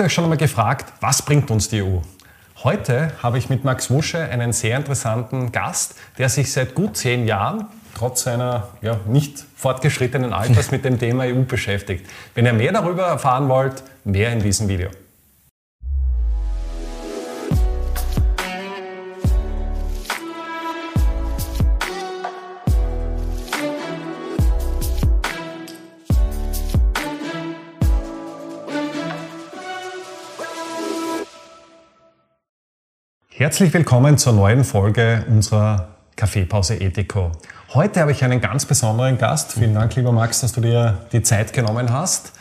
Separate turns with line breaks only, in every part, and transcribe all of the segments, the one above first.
Ihr euch schon einmal gefragt, was bringt uns die EU? Heute habe ich mit Max Wusche einen sehr interessanten Gast, der sich seit gut zehn Jahren, trotz seiner ja, nicht fortgeschrittenen Alters, mit dem Thema EU beschäftigt. Wenn ihr mehr darüber erfahren wollt, mehr in diesem Video. Herzlich willkommen zur neuen Folge unserer Kaffeepause Ethico. Heute habe ich einen ganz besonderen Gast. Vielen Dank, lieber Max, dass du dir die Zeit genommen hast.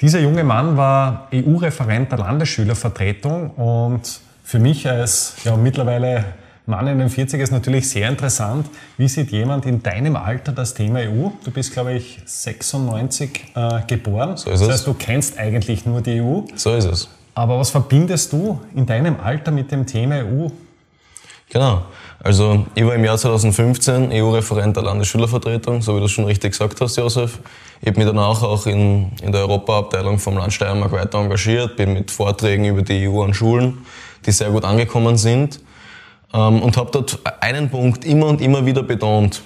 Dieser junge Mann war EU-Referent der Landesschülervertretung und für mich als ja, mittlerweile Mann in den 40 ist natürlich sehr interessant. Wie sieht jemand in deinem Alter das Thema EU? Du bist, glaube ich, 96 äh, geboren. So ist es. Das heißt, du kennst eigentlich nur die EU.
So ist es.
Aber was verbindest du in deinem Alter mit dem Thema EU?
Genau. Also ich war im Jahr 2015 EU-Referent der Landesschülervertretung, so wie du schon richtig gesagt hast, Josef. Ich habe mich danach auch in, in der Europaabteilung vom Land Steiermark weiter engagiert, bin mit Vorträgen über die EU an Schulen, die sehr gut angekommen sind. Ähm, und habe dort einen Punkt immer und immer wieder betont.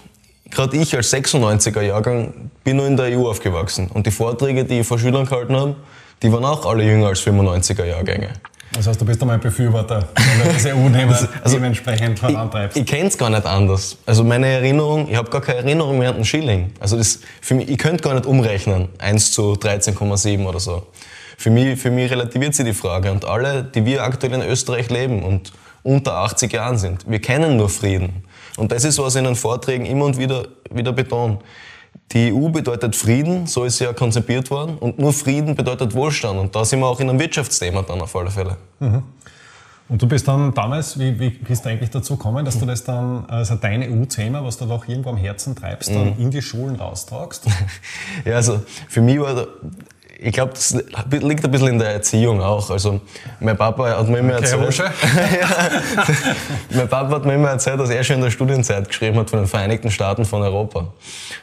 Gerade ich als 96er Jahrgang bin nur in der EU aufgewachsen. Und die Vorträge, die ich vor Schülern gehalten habe, die waren auch alle jünger als 95er Jahrgänge.
Das heißt, du bist einmal ein Befürworter, wenn du diese EU-Nehmer also, dementsprechend vorantreibst.
Ich, ich kenne es gar nicht anders. Also meine Erinnerung, ich habe gar keine Erinnerung mehr an den Schilling. Also das, für mich, ich könnte gar nicht umrechnen, 1 zu 13,7 oder so. Für mich, für mich relativiert sich die Frage. Und alle, die wir aktuell in Österreich leben und unter 80 Jahren sind, wir kennen nur Frieden. Und das ist, was ich in den Vorträgen immer und wieder, wieder betone. Die EU bedeutet Frieden, so ist sie ja konzipiert worden. Und nur Frieden bedeutet Wohlstand. Und da sind wir auch in einem Wirtschaftsthema dann auf alle Fälle. Mhm.
Und du bist dann damals, wie, wie bist du eigentlich dazu gekommen, dass du das dann, also dein EU-Thema, was du doch irgendwo am Herzen treibst, dann mhm. in die Schulen raustragst?
ja, also für mich war ich glaube, das liegt ein bisschen in der Erziehung auch. Also, mein Papa hat mir immer okay, erzählt, ja, mein Papa hat mir immer erzählt, dass er schon in der Studienzeit geschrieben hat von den Vereinigten Staaten von Europa.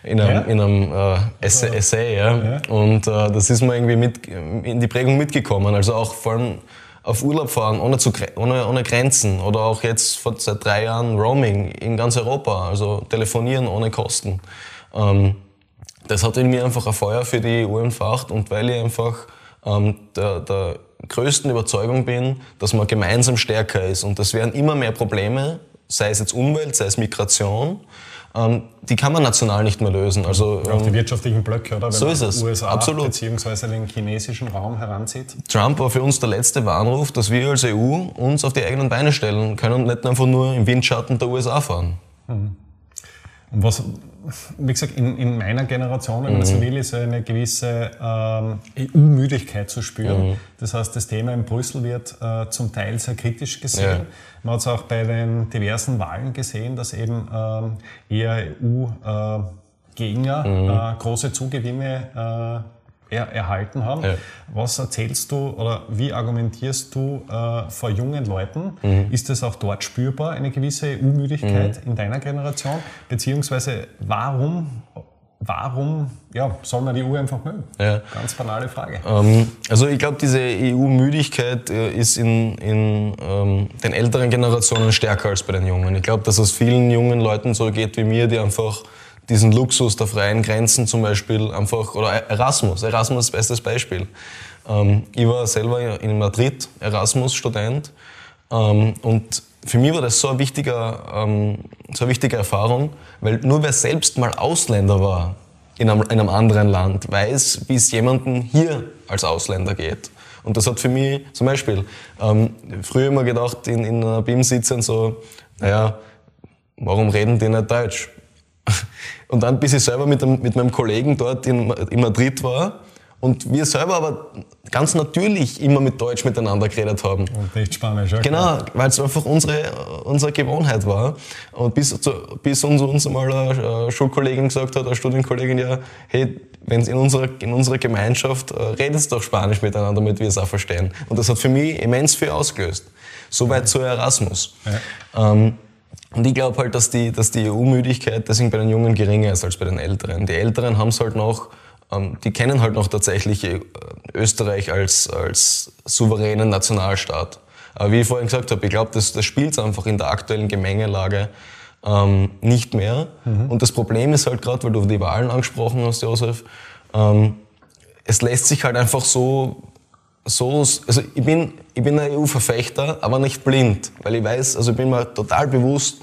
In einem, ja? in einem äh, Essay, Essay ja. ja. Und äh, das ist mir irgendwie mit, in die Prägung mitgekommen. Also auch vor allem auf Urlaub fahren ohne, zu, ohne, ohne Grenzen oder auch jetzt vor, seit drei Jahren Roaming in ganz Europa, also telefonieren ohne Kosten. Ähm, das hat in mir einfach ein Feuer für die EU entfacht und weil ich einfach ähm, der, der größten Überzeugung bin, dass man gemeinsam stärker ist. Und das werden immer mehr Probleme, sei es jetzt Umwelt, sei es Migration, ähm, die kann man national nicht mehr lösen. Also,
auch die ähm, wirtschaftlichen Blöcke, oder? Wenn
so ist es.
USA
Absolut.
beziehungsweise den chinesischen Raum heranzieht.
Trump war für uns der letzte Warnruf, dass wir als EU uns auf die eigenen Beine stellen können und nicht einfach nur im Windschatten der USA fahren.
Mhm. Und was, wie gesagt, in, in meiner Generation, wenn man mhm. so will, ist eine gewisse ähm, EU-Müdigkeit zu spüren. Mhm. Das heißt, das Thema in Brüssel wird äh, zum Teil sehr kritisch gesehen. Ja. Man hat es auch bei den diversen Wahlen gesehen, dass eben ähm, eher EU-Gegner äh, mhm. äh, große Zugewinne äh, er, erhalten haben. Ja. Was erzählst du oder wie argumentierst du äh, vor jungen Leuten? Mhm. Ist das auch dort spürbar, eine gewisse EU-Müdigkeit mhm. in deiner Generation? Beziehungsweise warum, warum ja, soll man die EU einfach mögen? Ja. Ganz banale Frage.
Ähm, also ich glaube, diese EU-Müdigkeit äh, ist in, in ähm, den älteren Generationen stärker als bei den Jungen. Ich glaube, dass es vielen jungen Leuten so geht wie mir, die einfach diesen Luxus der freien Grenzen zum Beispiel einfach, oder Erasmus, Erasmus bestes Beispiel. Ähm, ich war selber in Madrid Erasmus-Student ähm, und für mich war das so eine, wichtige, ähm, so eine wichtige Erfahrung, weil nur wer selbst mal Ausländer war in einem, in einem anderen Land, weiß, wie es jemandem hier als Ausländer geht. Und das hat für mich zum Beispiel ähm, früher immer gedacht, in, in einer BIM sitzen so, naja, warum reden die nicht Deutsch? Und dann, bis ich selber mit, dem, mit meinem Kollegen dort in, in Madrid war und wir selber aber ganz natürlich immer mit Deutsch miteinander geredet haben.
Und nicht Spanisch, ja.
Genau, weil es einfach unsere, unsere Gewohnheit war. Und bis, zu, bis uns, uns mal eine Schulkollegin gesagt hat, eine Studienkollegin, ja, hey, wenn in unserer, in unserer Gemeinschaft äh, redet doch Spanisch miteinander, damit wir es auch verstehen. Und das hat für mich immens viel ausgelöst. Soweit ja. zu Erasmus. Ja. Ähm, und ich glaube halt, dass die, dass die EU-Müdigkeit deswegen bei den Jungen geringer ist als bei den Älteren. Die Älteren haben es halt noch ähm, die kennen halt noch tatsächlich äh, Österreich als, als souveränen Nationalstaat. Aber wie ich vorhin gesagt habe, ich glaube, das, das spielt einfach in der aktuellen Gemengelage ähm, nicht mehr. Mhm. Und das Problem ist halt gerade, weil du die Wahlen angesprochen hast, Josef, ähm, es lässt sich halt einfach so, so also ich bin, ich bin ein EU-Verfechter, aber nicht blind, weil ich weiß, also ich bin mir total bewusst,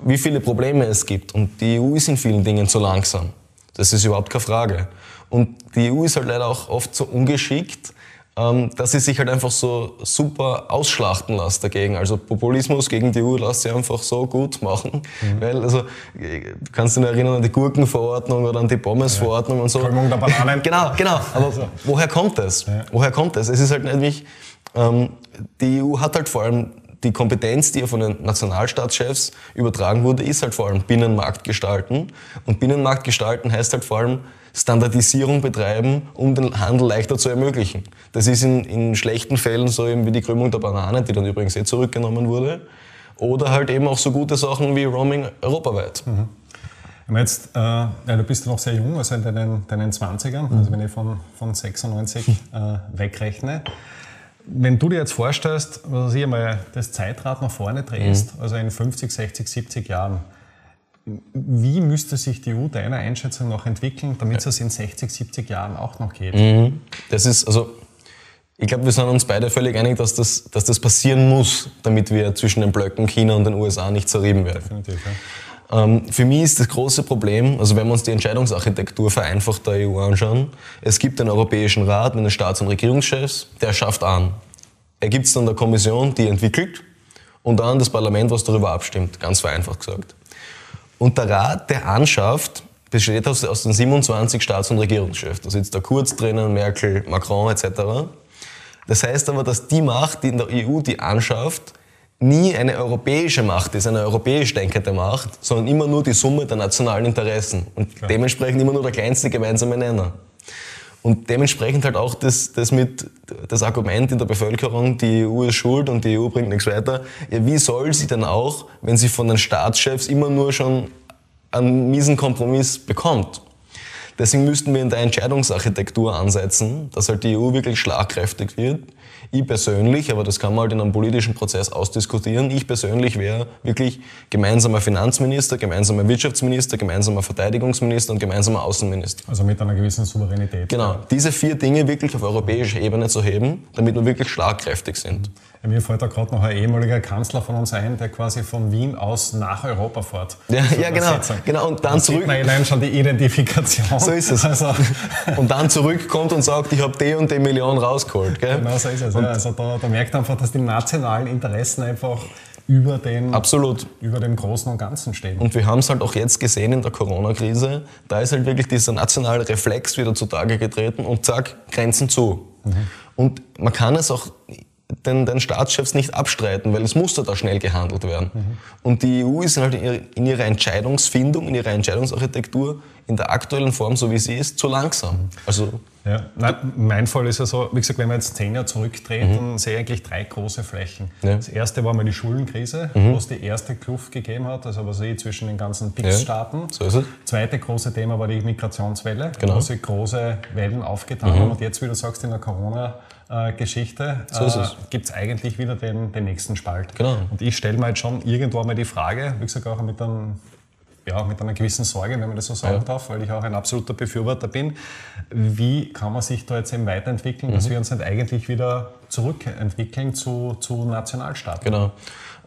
wie viele Probleme es gibt. Und die EU ist in vielen Dingen zu langsam. Das ist überhaupt keine Frage. Und die EU ist halt leider auch oft so ungeschickt, dass sie sich halt einfach so super ausschlachten lässt dagegen. Also Populismus gegen die EU lässt sie einfach so gut machen. Mhm. Weil, also, du kannst dich erinnern an die Gurkenverordnung oder an die Pommesverordnung ja. und so.
Kolmung der Bananen.
Genau, genau. Aber also. woher kommt das? Ja. Woher kommt das? Es ist halt nämlich, ähm, die EU hat halt vor allem die Kompetenz, die ja von den Nationalstaatschefs übertragen wurde, ist halt vor allem Binnenmarkt gestalten. Und Binnenmarkt gestalten heißt halt vor allem Standardisierung betreiben, um den Handel leichter zu ermöglichen. Das ist in, in schlechten Fällen so eben wie die Krümmung der Banane, die dann übrigens eh zurückgenommen wurde. Oder halt eben auch so gute Sachen wie Roaming europaweit.
Mhm. Jetzt, äh, ja, du bist noch sehr jung, also in deinen, deinen 20ern, also wenn ich von, von 96 äh, wegrechne. Wenn du dir jetzt vorstellst, was ich einmal das Zeitrad nach vorne drehst, mhm. also in 50, 60, 70 Jahren, wie müsste sich die EU deiner Einschätzung noch entwickeln, damit es in 60, 70 Jahren auch noch geht?
Mhm. Das ist, also, ich glaube, wir sind uns beide völlig einig, dass das, dass das passieren muss, damit wir zwischen den Blöcken China und den USA nicht zerrieben werden. Definitiv, ja. Ähm, für mich ist das große Problem, also wenn wir uns die Entscheidungsarchitektur vereinfacht der EU anschauen, es gibt den Europäischen Rat mit den Staats- und Regierungschefs, der schafft an. Er gibt es dann der Kommission, die entwickelt, und dann das Parlament, was darüber abstimmt, ganz vereinfacht gesagt. Und der Rat, der anschafft, besteht aus, aus den 27 Staats- und Regierungschefs. Da sitzt der Kurz drinnen, Merkel, Macron etc. Das heißt aber, dass die Macht, die in der EU die anschafft, nie eine europäische Macht ist, eine europäisch denkende Macht, sondern immer nur die Summe der nationalen Interessen und Klar. dementsprechend immer nur der kleinste gemeinsame Nenner. Und dementsprechend halt auch das, das mit, das Argument in der Bevölkerung, die EU ist schuld und die EU bringt nichts weiter. Ja, wie soll sie denn auch, wenn sie von den Staatschefs immer nur schon einen miesen Kompromiss bekommt? Deswegen müssten wir in der Entscheidungsarchitektur ansetzen, dass halt die EU wirklich schlagkräftig wird ich persönlich, aber das kann man halt in einem politischen Prozess ausdiskutieren, ich persönlich wäre wirklich gemeinsamer Finanzminister, gemeinsamer Wirtschaftsminister, gemeinsamer Verteidigungsminister und gemeinsamer Außenminister.
Also mit einer gewissen Souveränität.
Genau, diese vier Dinge wirklich auf europäischer Ebene zu heben, damit wir wirklich schlagkräftig sind.
Ja, mir fällt da gerade noch ein ehemaliger Kanzler von uns ein, der quasi von Wien aus nach Europa fährt.
Ja, ja genau, genau. Und dann da zurück. Sieht
man allein schon die Identifikation.
So ist es. Also. Und dann zurückkommt und sagt, ich habe die und die Million rausgeholt. Gell?
Genau so ist es. Ja, also da, da merkt man einfach, dass die nationalen Interessen einfach über den,
Absolut.
über dem Großen und Ganzen stehen.
Und wir haben es halt auch jetzt gesehen in der Corona-Krise. Da ist halt wirklich dieser nationale Reflex wieder zutage getreten und zack, Grenzen zu. Mhm. Und man kann es auch den, den Staatschefs nicht abstreiten, weil es musste da schnell gehandelt werden. Mhm. Und die EU ist halt in ihrer Entscheidungsfindung, in ihrer Entscheidungsarchitektur in der aktuellen Form, so wie sie ist, zu langsam.
Also ja, nein, mein Fall ist ja so, wie gesagt, wenn man jetzt zehn Jahre zurückdreht, mhm. dann sehe ich eigentlich drei große Flächen. Ja. Das erste war mal die Schuldenkrise, mhm. wo es die erste Kluft gegeben hat, also was ich zwischen den ganzen PIX-Staaten. Ja, so ist es. Zweite große Thema war die Migrationswelle, genau. wo sich große Wellen aufgetan mhm. haben. Und jetzt, wie du sagst, in der Corona- Geschichte so äh, gibt es eigentlich wieder den, den nächsten Spalt.
Genau.
Und ich stelle mir jetzt schon irgendwo mal die Frage, wie gesagt auch mit einem ja, mit einer gewissen Sorge, wenn man das so sagen ja. darf, weil ich auch ein absoluter Befürworter bin. Wie kann man sich da jetzt eben weiterentwickeln, mhm. dass wir uns nicht eigentlich wieder zurückentwickeln zu, zu Nationalstaaten?
Genau.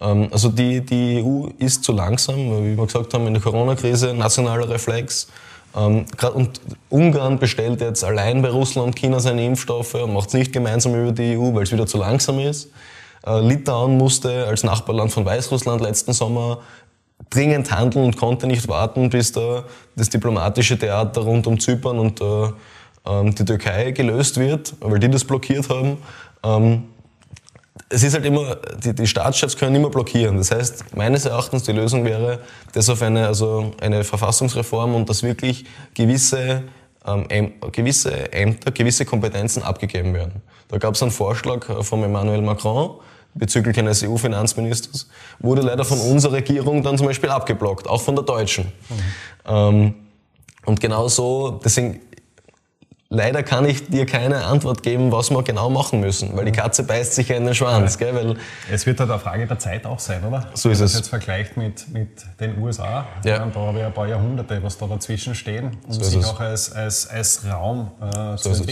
Ähm, also die, die EU ist zu langsam, wie wir gesagt haben, in der Corona-Krise, nationaler Reflex. Ähm, und Ungarn bestellt jetzt allein bei Russland und China seine Impfstoffe und macht es nicht gemeinsam über die EU, weil es wieder zu langsam ist. Äh, Litauen musste als Nachbarland von Weißrussland letzten Sommer dringend handeln und konnte nicht warten, bis da das diplomatische Theater rund um Zypern und äh, ähm, die Türkei gelöst wird, weil die das blockiert haben. Es ist halt immer, die, die Staatschefs können immer blockieren. Das heißt, meines Erachtens die Lösung wäre, das auf eine, also eine Verfassungsreform und dass wirklich gewisse, ähm, gewisse Ämter, gewisse Kompetenzen abgegeben werden. Da gab es einen Vorschlag äh, von Emmanuel Macron, bezüglich eines EU-Finanzministers, wurde leider von unserer Regierung dann zum Beispiel abgeblockt, auch von der deutschen. Mhm. Ähm, und genau so, deswegen, leider kann ich dir keine Antwort geben, was wir genau machen müssen, weil die Katze beißt sich ja in den Schwanz. Gell? Weil
es wird halt eine Frage der Zeit auch sein, oder?
So ist
Wenn man
es.
das jetzt vergleicht mit, mit den USA,
Ja.
da habe ich ein paar Jahrhunderte, was da dazwischen stehen, um
So
sich
es.
auch als, als, als Raum äh, zu
ist es.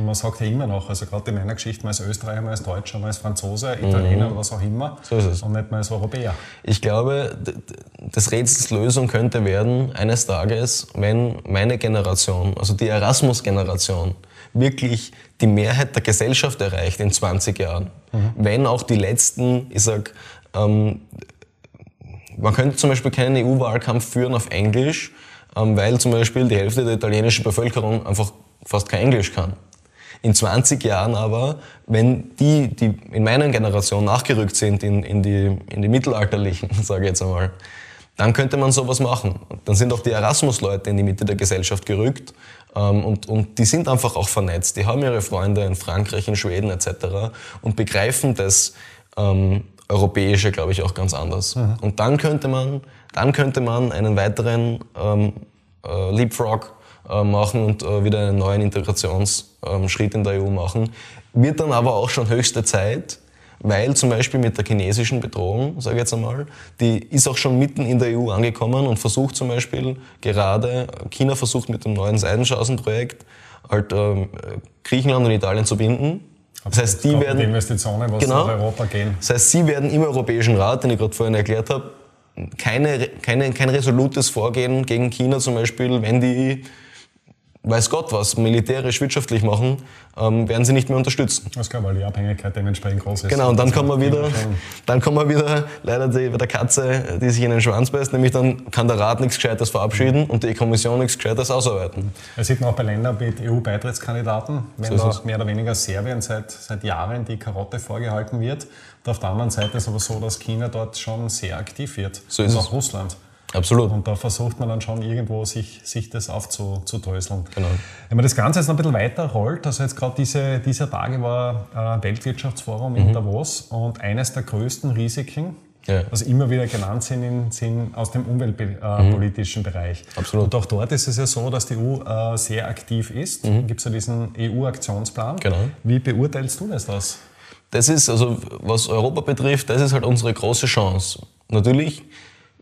Und man sagt ja immer noch, also gerade in meiner Geschichte, man als Österreicher, man als Deutscher, man als Franzose, Italiener, was auch immer,
Mhm. So ist es.
und nicht mal als Europäer.
Ich glaube, d- d- des Rätsels Lösung könnte werden, eines Tages, wenn meine Generation, also die Erasmus-Generation, wirklich die Mehrheit der Gesellschaft erreicht in 20 Jahren. Wenn auch die letzten, ich sag, ähm, man könnte zum Beispiel keinen EU-Wahlkampf führen auf Englisch, ähm, weil zum Beispiel die Hälfte der italienischen Bevölkerung einfach fast kein Englisch kann. In 20 Jahren aber, wenn die, die in meiner Generation nachgerückt sind in, in, die, in die mittelalterlichen, sage ich jetzt einmal, dann könnte man sowas machen. Dann sind auch die Erasmus-Leute in die Mitte der Gesellschaft gerückt ähm, und, und die sind einfach auch vernetzt. Die haben ihre Freunde in Frankreich, in Schweden etc. und begreifen das ähm, Europäische, glaube ich, auch ganz anders. Und dann könnte man, dann könnte man einen weiteren ähm, äh, Leapfrog machen und äh, wieder einen neuen Integrationsschritt in der EU machen. Wird dann aber auch schon höchste Zeit, weil zum Beispiel mit der chinesischen Bedrohung, sage ich jetzt einmal, die ist auch schon mitten in der EU angekommen und versucht zum Beispiel gerade, China versucht mit dem neuen Seidenschausen-Projekt halt ähm, Griechenland und Italien zu binden. Das heißt, die werden
die Investitionen, was
Genau.
nach Europa gehen.
das heißt, Sie werden im Europäischen Rat, den ich gerade vorhin erklärt habe, keine, keine, kein resolutes Vorgehen gegen China zum Beispiel, wenn die, weiß Gott was, militärisch, wirtschaftlich machen, ähm, werden Sie nicht mehr unterstützen.
Das klar, weil die Abhängigkeit dementsprechend groß ist.
Genau, und dann kommen wir wieder, dann kommen wir wieder leider die, bei der Katze, die sich in den Schwanz beißt, nämlich dann kann der Rat nichts Gescheites verabschieden und die Kommission nichts Gescheites ausarbeiten.
Das sieht man auch bei Ländern mit EU-Beitrittskandidaten, wenn
So
da
es.
mehr oder weniger Serbien seit, seit Jahren die Karotte vorgehalten wird. Und auf der anderen Seite ist aber so, dass China dort schon sehr aktiv wird.
So ist
und
es.
auch Russland.
Absolut.
Und da versucht man dann schon irgendwo sich, sich das aufzudröseln.
Genau.
Wenn man das Ganze jetzt noch ein bisschen weiter rollt, also jetzt gerade diese, dieser Tage war äh, Weltwirtschaftsforum
Mhm.
in Davos und eines der größten Risiken,
Ja.
also immer wieder genannt sind, in, sind aus dem umweltpolitischen Bereich.
Mhm. Absolut.
Und auch dort ist es ja so, dass die EU äh, sehr aktiv ist. Gibt es ja diesen EU-Aktionsplan.
Mhm. Genau.
Wie beurteilst du das? das?
Das ist, also was Europa betrifft, das ist halt unsere große Chance. Natürlich,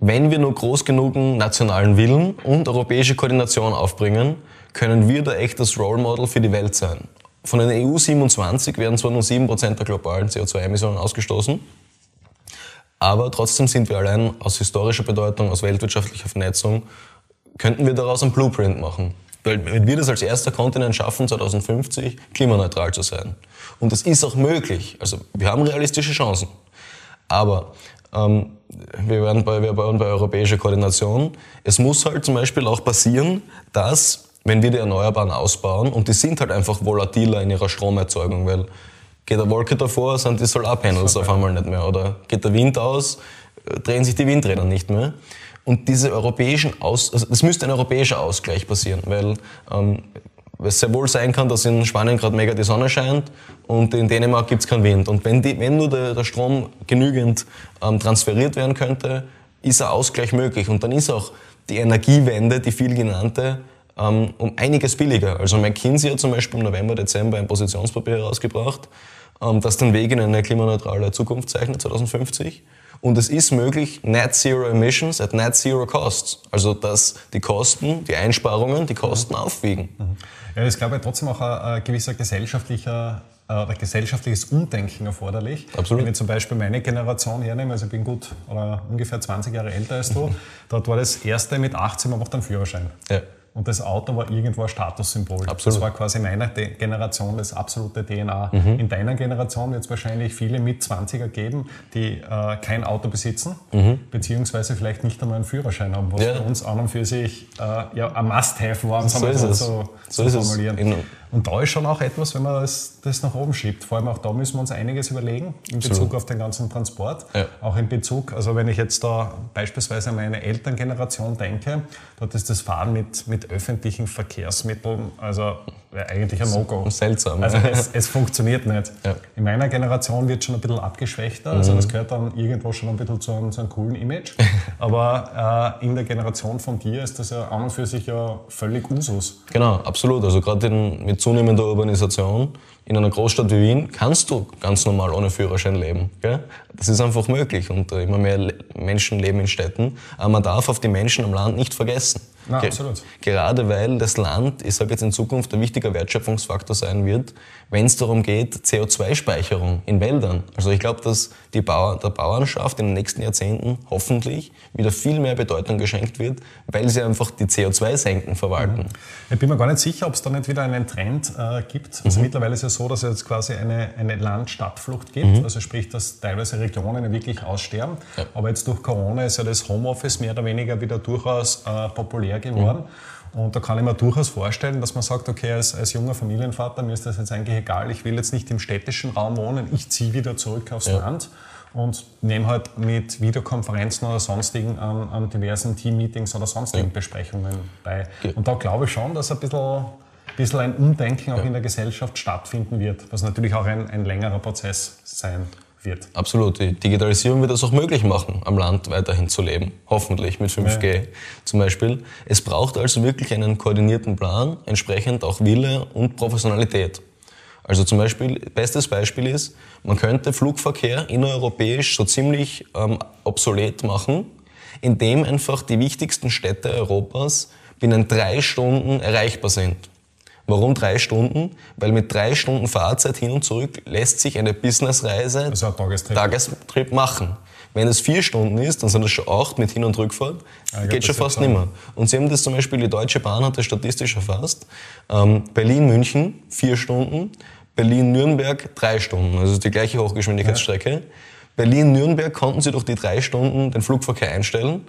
wenn wir nur groß genugen nationalen Willen und europäische Koordination aufbringen, können wir da echt das Role Model für die Welt sein. Von den EU 27 werden zwar nur 7% der globalen CO2-Emissionen ausgestoßen, aber trotzdem sind wir allein aus historischer Bedeutung, aus weltwirtschaftlicher Vernetzung, könnten wir daraus einen Blueprint machen. Weil wenn wir das als erster Kontinent schaffen, 2050 klimaneutral zu sein. Und das ist auch möglich. Also wir haben realistische Chancen. Aber ähm, wir werden bei, wir bauen bei europäischer Koordination. Es muss halt zum Beispiel auch passieren, dass, wenn wir die Erneuerbaren ausbauen, und die sind halt einfach volatiler in ihrer Stromerzeugung, weil geht eine Wolke davor, sind die Solarpanels auf einmal nicht mehr. Oder geht der Wind aus, drehen sich die Windräder nicht mehr. Und diese europäischen Aus, also es müsste ein europäischer Ausgleich passieren, weil ähm, es sehr wohl sein kann, dass in Spanien gerade mega die Sonne scheint und in Dänemark gibt es keinen Wind. Und wenn, die, wenn nur der, der Strom genügend ähm, transferiert werden könnte, ist ein Ausgleich möglich. Und dann ist auch die Energiewende, die viel genannte, ähm, um einiges billiger. Also McKinsey hat zum Beispiel im November, Dezember ein Positionspapier herausgebracht, ähm, das den Weg in eine klimaneutrale Zukunft zeichnet, 2050. Und es ist möglich, Net Zero Emissions at Net Zero Costs. Also, dass die Kosten, die Einsparungen, die Kosten aufwiegen.
Ja, es ist, glaube ich, trotzdem auch ein, ein gewisser gesellschaftlicher äh, oder gesellschaftliches Umdenken erforderlich.
Absolut.
Wenn ich zum Beispiel meine Generation hernehme, also ich bin gut oder ungefähr 20 Jahre älter als du, dort war das erste mit 18, man macht einen Führerschein.
Ja.
Und das Auto war irgendwo ein Statussymbol.
Absolut.
Das war quasi meiner De Generation das absolute DNA.
Mhm.
In deiner Generation wird es wahrscheinlich viele mit 20er geben, die äh, kein Auto besitzen, beziehungsweise vielleicht nicht einmal einen Führerschein haben, was
Mhm. Ja.
für uns an und für sich äh, ja, ein Must-Have war, um es
So ist
so,
es.
so,
So
zu
ist es.
formulieren.
In-
Und da ist schon auch etwas, wenn man das, das nach oben schiebt. Vor allem auch da müssen wir uns einiges überlegen in Bezug Absolut. auf den ganzen Transport. Ja. Auch in Bezug, also wenn ich jetzt da beispielsweise an meine Elterngeneration denke, dort ist das Fahren mit, mit öffentlichen Verkehrsmitteln, also eigentlich ein No-Go.
Seltsam.
Also es, es funktioniert nicht. Ja. In meiner Generation wird schon ein bisschen abgeschwächter, also mhm. das gehört dann irgendwo schon ein bisschen zu einem, zu einem coolen Image. Aber äh, in der Generation von dir ist das ja an und für sich ja völlig Usus.
Genau, absolut. Also gerade mit zunehmender Urbanisation in einer Großstadt wie Wien kannst du ganz normal ohne Führerschein leben. Gell? Das ist einfach möglich und äh, immer mehr Menschen leben in Städten. Aber man darf auf die Menschen am Land nicht vergessen.
Ja, absolut.
Gerade weil das Land, ich sage jetzt in Zukunft, ein wichtiger Wertschöpfungsfaktor sein wird, wenn es darum geht, CO2-Speicherung in Wäldern. Also ich glaube, dass die Bauer, der Bauernschaft in den nächsten Jahrzehnten hoffentlich wieder viel mehr Bedeutung geschenkt wird, weil sie einfach die CO2-Senken verwalten.
Ich bin mir gar nicht sicher, ob es da nicht wieder einen Trend äh, gibt. Also mhm. mittlerweile ist es so, dass es jetzt quasi eine, eine Land-Stadt-Flucht gibt. Mhm. Also sprich, dass teilweise Regionen wirklich aussterben. Ja. Aber jetzt durch Corona ist ja das Homeoffice mehr oder weniger wieder durchaus äh, populär geworden. Mhm. Und da kann ich mir durchaus vorstellen, dass man sagt, okay, als, als junger Familienvater, mir ist das jetzt eigentlich egal, ich will jetzt nicht im städtischen Raum wohnen, ich ziehe wieder zurück aufs ja. Land und nehme halt mit Videokonferenzen oder sonstigen an, an diversen Team-Meetings oder sonstigen ja. Besprechungen bei. Ja. Und da glaube ich schon, dass ein bisschen, bisschen ein Umdenken auch in der Gesellschaft stattfinden wird, was natürlich auch ein, ein längerer Prozess sein wird.
Absolut. Die Digitalisierung wird es auch möglich machen, am Land weiterhin zu leben. Hoffentlich mit 5G ja. zum Beispiel. Es braucht also wirklich einen koordinierten Plan, entsprechend auch Wille und Professionalität. Also zum Beispiel, bestes Beispiel ist, man könnte Flugverkehr innereuropäisch so ziemlich ähm, obsolet machen, indem einfach die wichtigsten Städte Europas binnen drei Stunden erreichbar sind. Warum drei Stunden? Weil mit drei Stunden Fahrzeit hin und zurück lässt sich eine Businessreise,
also ein Tagestrip.
Tagestrip machen. Wenn es vier Stunden ist, dann sind es schon acht mit Hin- und Rückfahrt. Ja, geht schon fast nicht mehr. Und Sie haben das zum Beispiel, die Deutsche Bahn hat das statistisch erfasst. Ähm, Berlin-München, vier Stunden. Berlin-Nürnberg, drei Stunden. Also die gleiche Hochgeschwindigkeitsstrecke. Ja. Berlin-Nürnberg konnten Sie durch die drei Stunden den Flugverkehr einstellen.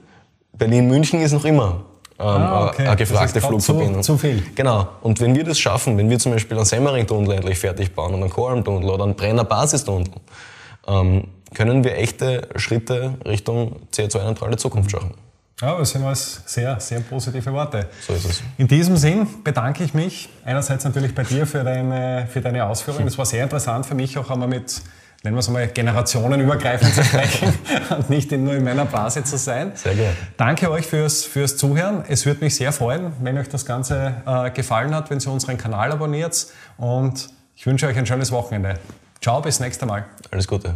Berlin-München ist noch immer ah, okay. eine gefragte Flugverbindung.
Zu, zu, viel.
Genau. Und wenn wir das schaffen, wenn wir zum Beispiel einen Semmering-Tunnel endlich fertig bauen und einen Koralm-Tunnel oder einen Brenner-Basistunnel, ähm, können wir echte Schritte Richtung CO2-neutrale Zukunft schaffen.
Ja, das sind alles sehr, sehr positive Worte.
So ist es.
In diesem Sinn bedanke ich mich einerseits natürlich bei dir für deine, für deine Ausführungen. Das war sehr interessant für mich, auch einmal mit nennen wir es mal, generationenübergreifend zu sprechen und nicht nur in meiner Blase zu sein.
Sehr gerne.
Danke euch fürs, fürs Zuhören. Es würde mich sehr freuen, wenn euch das Ganze äh, gefallen hat, wenn ihr unseren Kanal abonniert und ich wünsche euch ein schönes Wochenende. Ciao, bis nächstes Mal.
Alles Gute.